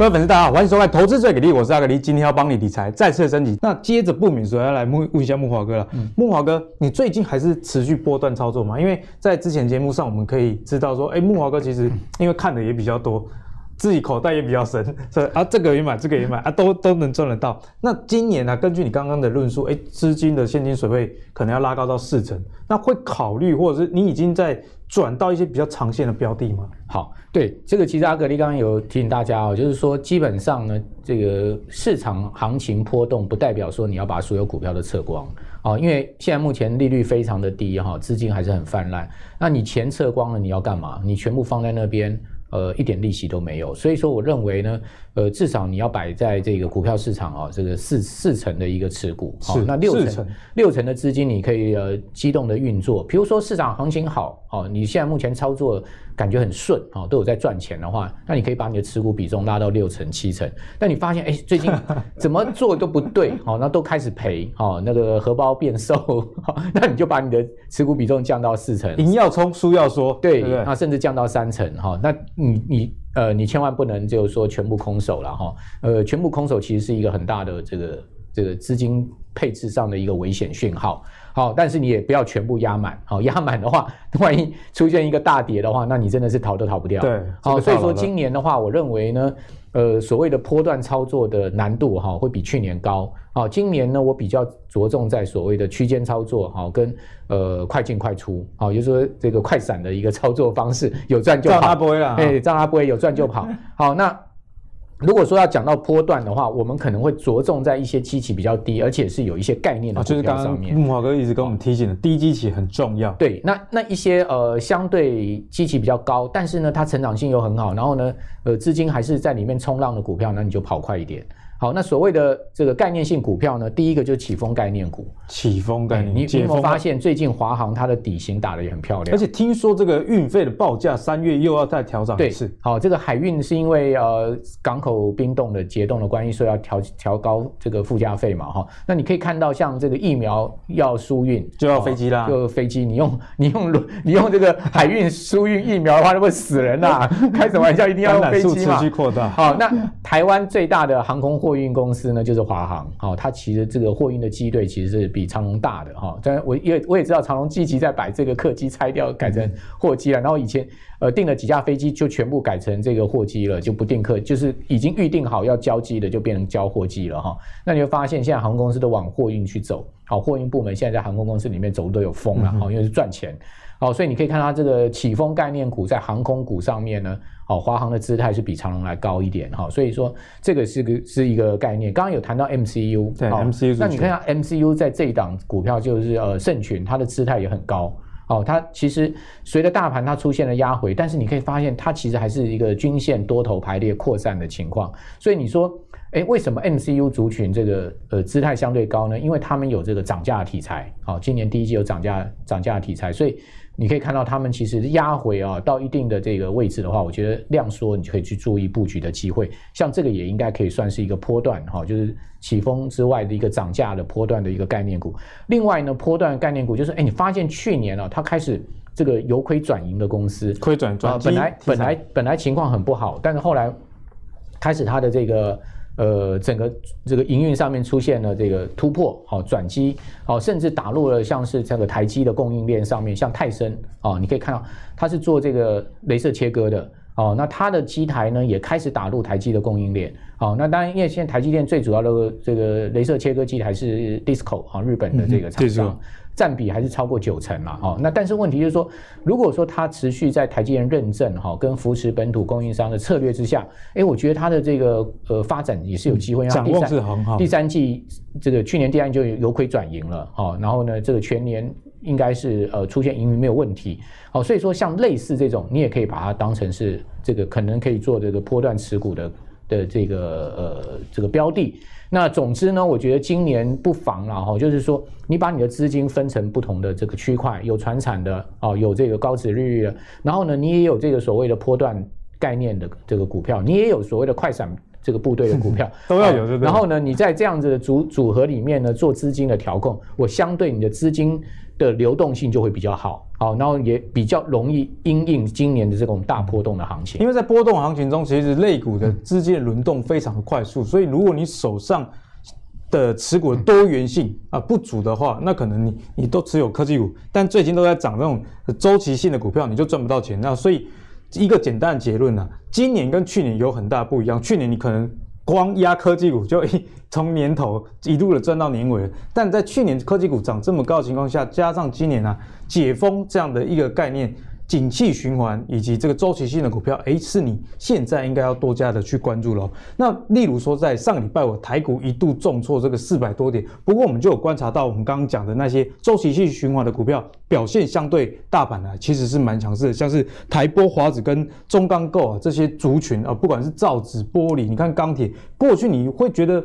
各位粉丝，大家好，欢迎收看《投资最给力》，我是阿格力，今天要帮你理财再次升级。那接着不免说要来问问一下木华哥了。嗯，慕驊哥，你最近还是持续波段操作吗？因为在之前节目上，我们可以知道说，哎，木华哥其实因为看的也比较多。自己口袋也比较深，所以啊，这个也买，这个也买 啊，都都能赚得到。那今年呢、啊，根据你刚刚的论述，哎，资金的现金水位可能要拉高到四成，那会考虑，或者是你已经在转到一些比较长线的标的吗？好，对这个，其实阿格力刚刚有提醒大家哦，就是说基本上呢，这个市场行情波动不代表说你要把所有股票都撤光啊，因为现在目前利率非常的低哈，资金还是很泛滥。那你钱撤光了，你要干嘛？你全部放在那边？呃，一点利息都没有，所以说我认为呢，呃，至少你要摆在这个股票市场啊、哦，这个四四成的一个持股，是、哦、那六成六成的资金你可以呃机动的运作，比如说市场行情好哦，你现在目前操作。感觉很顺啊，都有在赚钱的话，那你可以把你的持股比重拉到六成七成。但你发现，哎，最近 怎么做都不对，好，那都开始赔，好，那个荷包变瘦，好，那你就把你的持股比重降到四成。赢要冲，输要说，对，那甚至降到三成，哈，那你你呃，你千万不能就是说全部空手了，哈，呃，全部空手其实是一个很大的这个这个资金配置上的一个危险讯号。好，但是你也不要全部压满。好，压满的话，万一出现一个大跌的话，那你真的是逃都逃不掉。对，好，所以说今年的话，我认为呢，呃，所谓的波段操作的难度哈，会比去年高。好，今年呢，我比较着重在所谓的区间操作，好，跟呃快进快出，好，就是说这个快闪的一个操作方式，有赚就跑。他不会了，哎，让他不会有赚就跑。好，那。如果说要讲到波段的话，我们可能会着重在一些基期比较低，而且是有一些概念的股票上面。就是刚刚慕驊哥一直跟我们提醒的，低基期很重要。对，那那一些呃相对基期比较高，但是呢它成长性又很好，然后呢呃资金还是在里面冲浪的股票，那你就跑快一点。好，那所谓的这个概念性股票呢，第一个就是起风概念股。起风概念，你你有没有发现最近华航它的底型打得也很漂亮？而且听说这个运费的报价三月又要再调涨一次。对，好，这个海运是因为呃港口冰冻的结冻的关系，所以要调调高这个附加费嘛，哈。那你可以看到像这个疫苗要输运，就要飞机啦，就飞机，你用你用你用这个海运输运疫苗的话，那会死人呐、啊！开什么玩笑，一定要用飞机嘛。持续扩大。好，那台湾最大的航空货运公司呢，就是华航。好，它其实这个货运的机队其实是比长龙大的哈。但我也我也知道长龙积极在把这个客机拆掉，改成货机了。然后以前呃订了几架飞机，就全部改成这个货机了，就不订客，就是已经预定好要交机的，就变成交货机了哈。那你会发现现在航空公司都往货运去走。好，货运部门现在在航空公司里面走路都有风了，好，因为是赚钱。好，所以你可以看它这个起风概念股在航空股上面呢。好，华航的姿态是比长荣来高一点哈，所以说这个是个是一个概念。刚刚有谈到 MCU，对，MCU，那你看下 MCU 在这一档股票就是呃盛群，它的姿态也很高。哦，它其实随着大盘它出现了压回，但是你可以发现它其实还是一个均线多头排列扩散的情况。所以你说，哎，为什么 MCU 族群这个呃姿态相对高呢？因为他们有这个涨价的题材。好，今年第一季有涨价涨价的题材，所以。你可以看到，他们其实压回啊，到一定的这个位置的话，我觉得量缩，你就可以去注意布局的机会。像这个也应该可以算是一个波段哈，就是起风之外的一个涨价的波段的一个概念股。另外呢，波段概念股就是，哎，你发现去年啊，它开始这个由亏转盈的公司，亏转赚，本来本来本来情况很不好，但是后来开始它的这个。呃，整个这个营运上面出现了这个突破，好转机，好，甚至打入了像是这个台积的供应链上面，像泰森，哦，你可以看到它是做这个镭射切割的，哦，那它的机台呢也开始打入台积的供应链，好，那当然因为现在台积电最主要的这个镭射切割机台是 DISCO 啊，日本的这个厂商。占比还是超过九成了哦，那但是问题就是说，如果说它持续在台积电认证哈跟扶持本土供应商的策略之下，哎，我觉得它的这个呃发展也是有机会。展望是很好。第三季这个去年第三季就由亏转盈了哦，然后呢这个全年应该是呃出现盈余没有问题。好，所以说像类似这种，你也可以把它当成是这个可能可以做这个波段持股的的这个呃这个标的。那总之呢，我觉得今年不妨了哈，就是说你把你的资金分成不同的这个区块，有传产的哦，有这个高值利率的，然后呢，你也有这个所谓的波段概念的这个股票，你也有所谓的快闪这个部队的股票 都要有？然后呢，你在这样子的组组合里面呢，做资金的调控，我相对你的资金的流动性就会比较好，好，然后也比较容易因应今年的这种大波动的行情。因为在波动行情中，其实类股的资金的轮动非常的快速，所以如果你手上的持股的多元性啊不足的话，那可能你你都持有科技股，但最近都在涨这种周期性的股票，你就赚不到钱。那所以一个简单的结论呢、啊，今年跟去年有很大不一样。去年你可能光压科技股就一 从年头一路的赚到年尾，但在去年科技股涨这么高的情况下，加上今年呢解封这样的一个概念。景气循环以及这个周期性的股票，诶，是你现在应该要多加的去关注喽。那例如说，在上礼拜我台股一度重挫这个四百多点，不过我们就有观察到，我们刚刚讲的那些周期性循环的股票表现相对大盘呢，其实是蛮强势的，像是台波、华子跟中钢构啊这些族群啊，不管是造纸、玻璃，你看钢铁，过去你会觉得。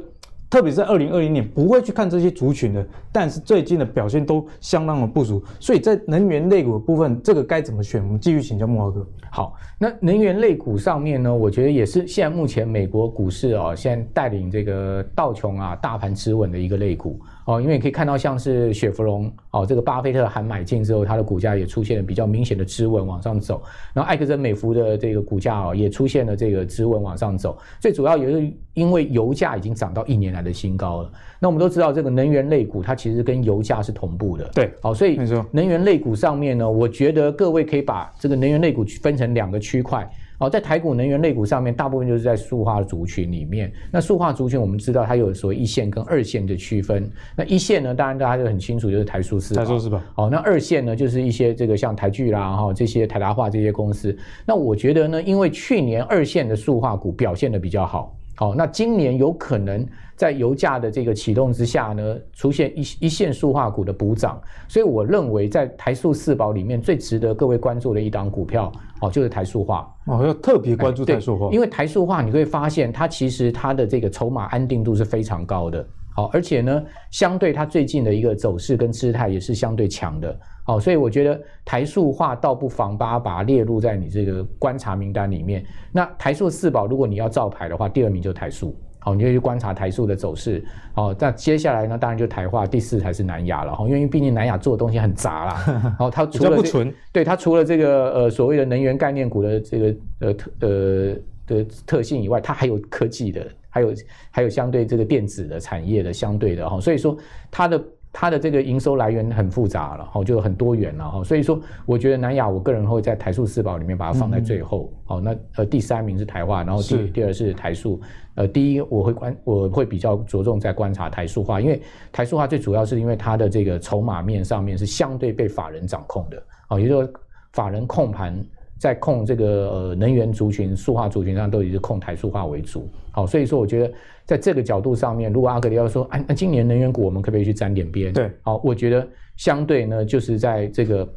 特别是二零二零年不会去看这些族群的，但是最近的表现都相当的不足，所以在能源类股的部分，这个该怎么选？我们继续请教木华哥。好，那能源类股上面呢，我觉得也是现在目前美国股市啊、哦，现在带领这个道琼啊大盘持稳的一个类股。哦，因为你可以看到，像是雪佛龙哦，这个巴菲特喊买进之后，它的股价也出现了比较明显的支稳往上走。然后埃克森美孚的这个股价哦，也出现了这个支稳往上走。最主要也是因为油价已经涨到一年来的新高了。那我们都知道，这个能源类股它其实跟油价是同步的。对，好，所以能源类股上面呢，我觉得各位可以把这个能源类股分成两个区块。哦，在台股能源类股上面，大部分就是在塑化族群里面。那塑化族群，我们知道它有所谓一线跟二线的区分。那一线呢，当然大家就很清楚，就是台塑四宝。台塑四宝。哦，那二线呢，就是一些这个像台聚啦，哈，这些台达化这些公司。那我觉得呢，因为去年二线的塑化股表现的比较好。好，那今年有可能在油价的这个启动之下呢，出现一一线塑化股的补涨，所以我认为在台塑四宝里面最值得各位关注的一档股票，哦，就是台塑化。哦，要特别关注台塑化，因为台塑化你会发现它其实它的这个筹码安定度是非常高的，好，而且呢，相对它最近的一个走势跟姿态也是相对强的。好，所以我觉得台塑化倒不妨把它把它列入在你这个观察名单里面。那台塑四宝，如果你要照牌的话，第二名就是台塑。好，你就去观察台塑的走势。好，那接下来呢，当然就台化，第四才是南亚了。哈，因为毕竟南亚做的东西很杂啦。好，它 除了、这个、不纯，对它除了这个呃所谓的能源概念股的这个呃特呃的特性以外，它还有科技的，还有还有相对这个电子的产业的相对的哈。所以说它的。它的这个营收来源很复杂了，哈，就很多元了，哈，所以说，我觉得南亚，我个人会在台塑四宝里面把它放在最后，好、嗯，那呃第三名是台化，然后第第二是台塑，呃，第一我会观我会比较着重在观察台塑化，因为台塑化最主要是因为它的这个筹码面上面是相对被法人掌控的，啊，也就是说法人控盘。在控这个呃能源族群、塑化族群上，都以是控台塑化为主。好，所以说我觉得在这个角度上面，如果阿格里要说，啊，那今年能源股我们可不可以去沾点边？对，好，我觉得相对呢，就是在这个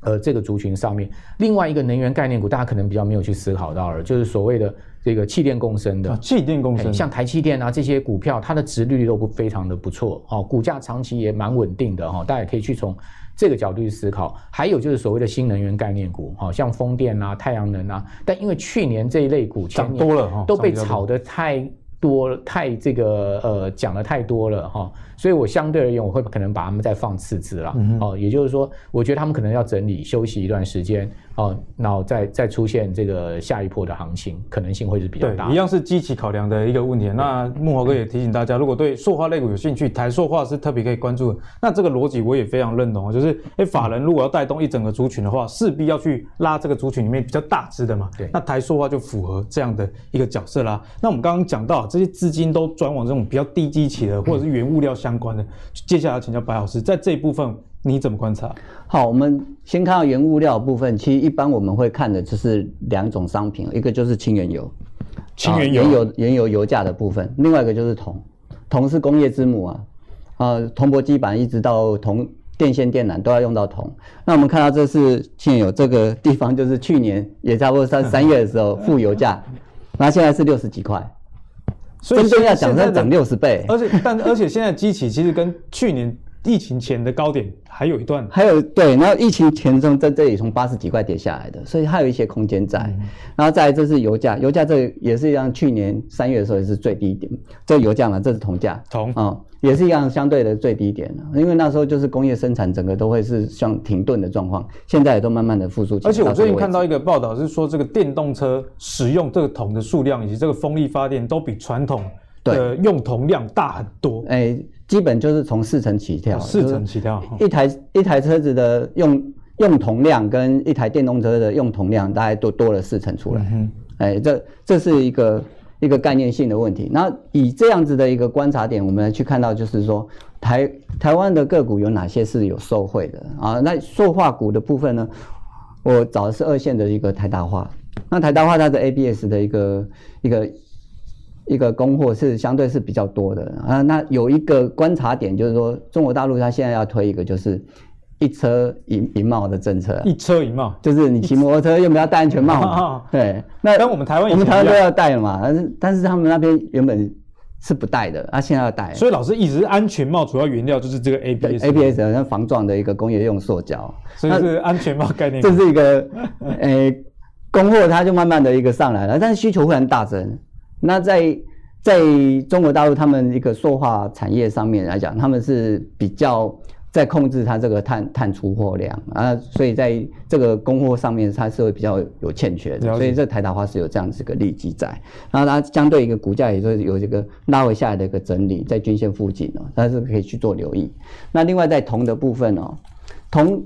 呃这个族群上面，另外一个能源概念股，大家可能比较没有去思考到了，就是所谓的这个气电共生的。气电共生，像台气电啊这些股票，它的值率都不非常的不错，哦，股价长期也蛮稳定的哈，大家也可以去从。这个角度去思考，还有就是所谓的新能源概念股，好像风电啊、太阳能啊，但因为去年这一类股涨多了哈，都被炒得太多太这个呃讲的太多了哈，所以我相对而言我会可能把他们再放次之了，哦，也就是说，我觉得他们可能要整理休息一段时间。哦，然后再再出现这个下一波的行情，可能性会是比较大。对，一样是基期考量的一个问题。那木华哥也提醒大家，如果对塑化类股有兴趣，台塑化是特别可以关注的。那这个逻辑我也非常认同，就是哎，法人如果要带动一整个族群的话，势必要去拉这个族群里面比较大只的嘛。对，那台塑化就符合这样的一个角色啦。那我们刚刚讲到这些资金都转往这种比较低基期的，或者是原物料相关的。接下来请教白老师，在这一部分。你怎么观察？好，我们先看到原物料部分。其实一般我们会看的就是两种商品，一个就是轻原油，轻原油，原油原油油价的部分；另外一个就是铜，铜是工业之母啊，呃，铜箔基板一直到铜电线电缆都要用到铜。那我们看到这是轻原油这个地方，就是去年也差不多三 三月的时候负油价，那现在是六十几块。所以真正要讲，要涨六十倍。而且，但而且现在机器其实跟去年疫情前的高点还有一段，还有对，然后疫情前从在这里从八十几块跌下来的，所以还有一些空间在。嗯、然后再来这是油价，油价这也是一样，去年三月的时候也是最低点，这油价嘛，这是铜价，铜啊、嗯、也是一样相对的最低点，因为那时候就是工业生产整个都会是像停顿的状况，现在也都慢慢的复苏。而且我最近看到一个报道是说，这个电动车使用这个铜的数量以及这个风力发电都比传统的用铜量大很多。哎。基本就是从四成起跳，四成起跳，一台一台车子的用用铜量跟一台电动车的用铜量大概都多了四成出来。嗯，哎，这这是一个一个概念性的问题。那以这样子的一个观察点，我们来去看到，就是说台台湾的个股有哪些是有受惠的啊？那塑化股的部分呢？我找的是二线的一个台达化。那台达化它的 ABS 的一个一个。一个供货是相对是比较多的啊，那有一个观察点就是说，中国大陆它现在要推一个就是一车一一帽的政策，一车一帽，就是你骑摩托车又没有戴安全帽嘛？对，那跟我们台湾我们台湾都要戴了嘛，但是但是他们那边原本是不戴的，啊，现在要戴。所以老师一直是安全帽主要原料就是这个 ABS，ABS 好像防撞的一个工业用塑胶，所以是安全帽概念。这是一个诶，供货它就慢慢的一个上来了，但是需求会很大增。那在在中国大陆，他们一个塑化产业上面来讲，他们是比较在控制它这个碳碳出货量啊，所以在这个供货上面，它是会比较有欠缺的。所以这台达化是有这样子一个利基在，然后它相对一个股价也是有这个拉回下来的一个整理，在均线附近哦，但是可以去做留意。那另外在铜的部分哦，铜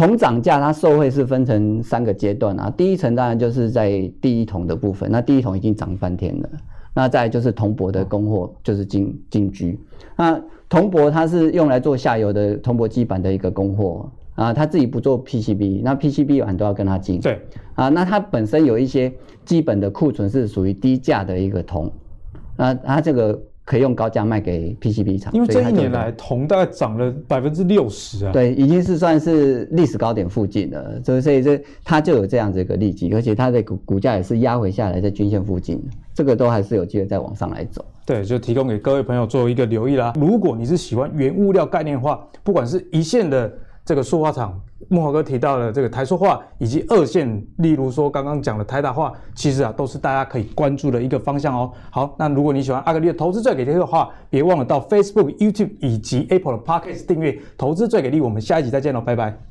铜涨价它受惠是分成三个阶段啊，第一层当然就是在第一桶的部分，那第一桶已经涨翻天了。那再来就是铜箔的供货，就是金金居。那铜箔它是用来做下游的铜箔基板的一个供货啊，它自己不做 PCB，那 PCB 有很多要跟它进。对啊，那它本身有一些基本的库存是属于低价的一个铜，那它这个。可以用高价卖给 PCB 厂，因为这一年来铜大概涨了百分之六十啊，对，已经是算是历史高点附近了，所以所以这它就有这样子一个利基，而且它的股股价也是压回下来在均线附近，这个都还是有机会再往上来走。对，就提供给各位朋友做一个留意啦。如果你是喜欢原物料概念的话，不管是一线的。这个塑化厂，木华哥提到的这个台塑化，以及二线，例如说刚刚讲的台达化，其实啊都是大家可以关注的一个方向哦。好，那如果你喜欢阿格力的投资最给力的话，别忘了到 Facebook、YouTube 以及 Apple 的 Podcast 订阅投资最给力。我们下一集再见喽，拜拜。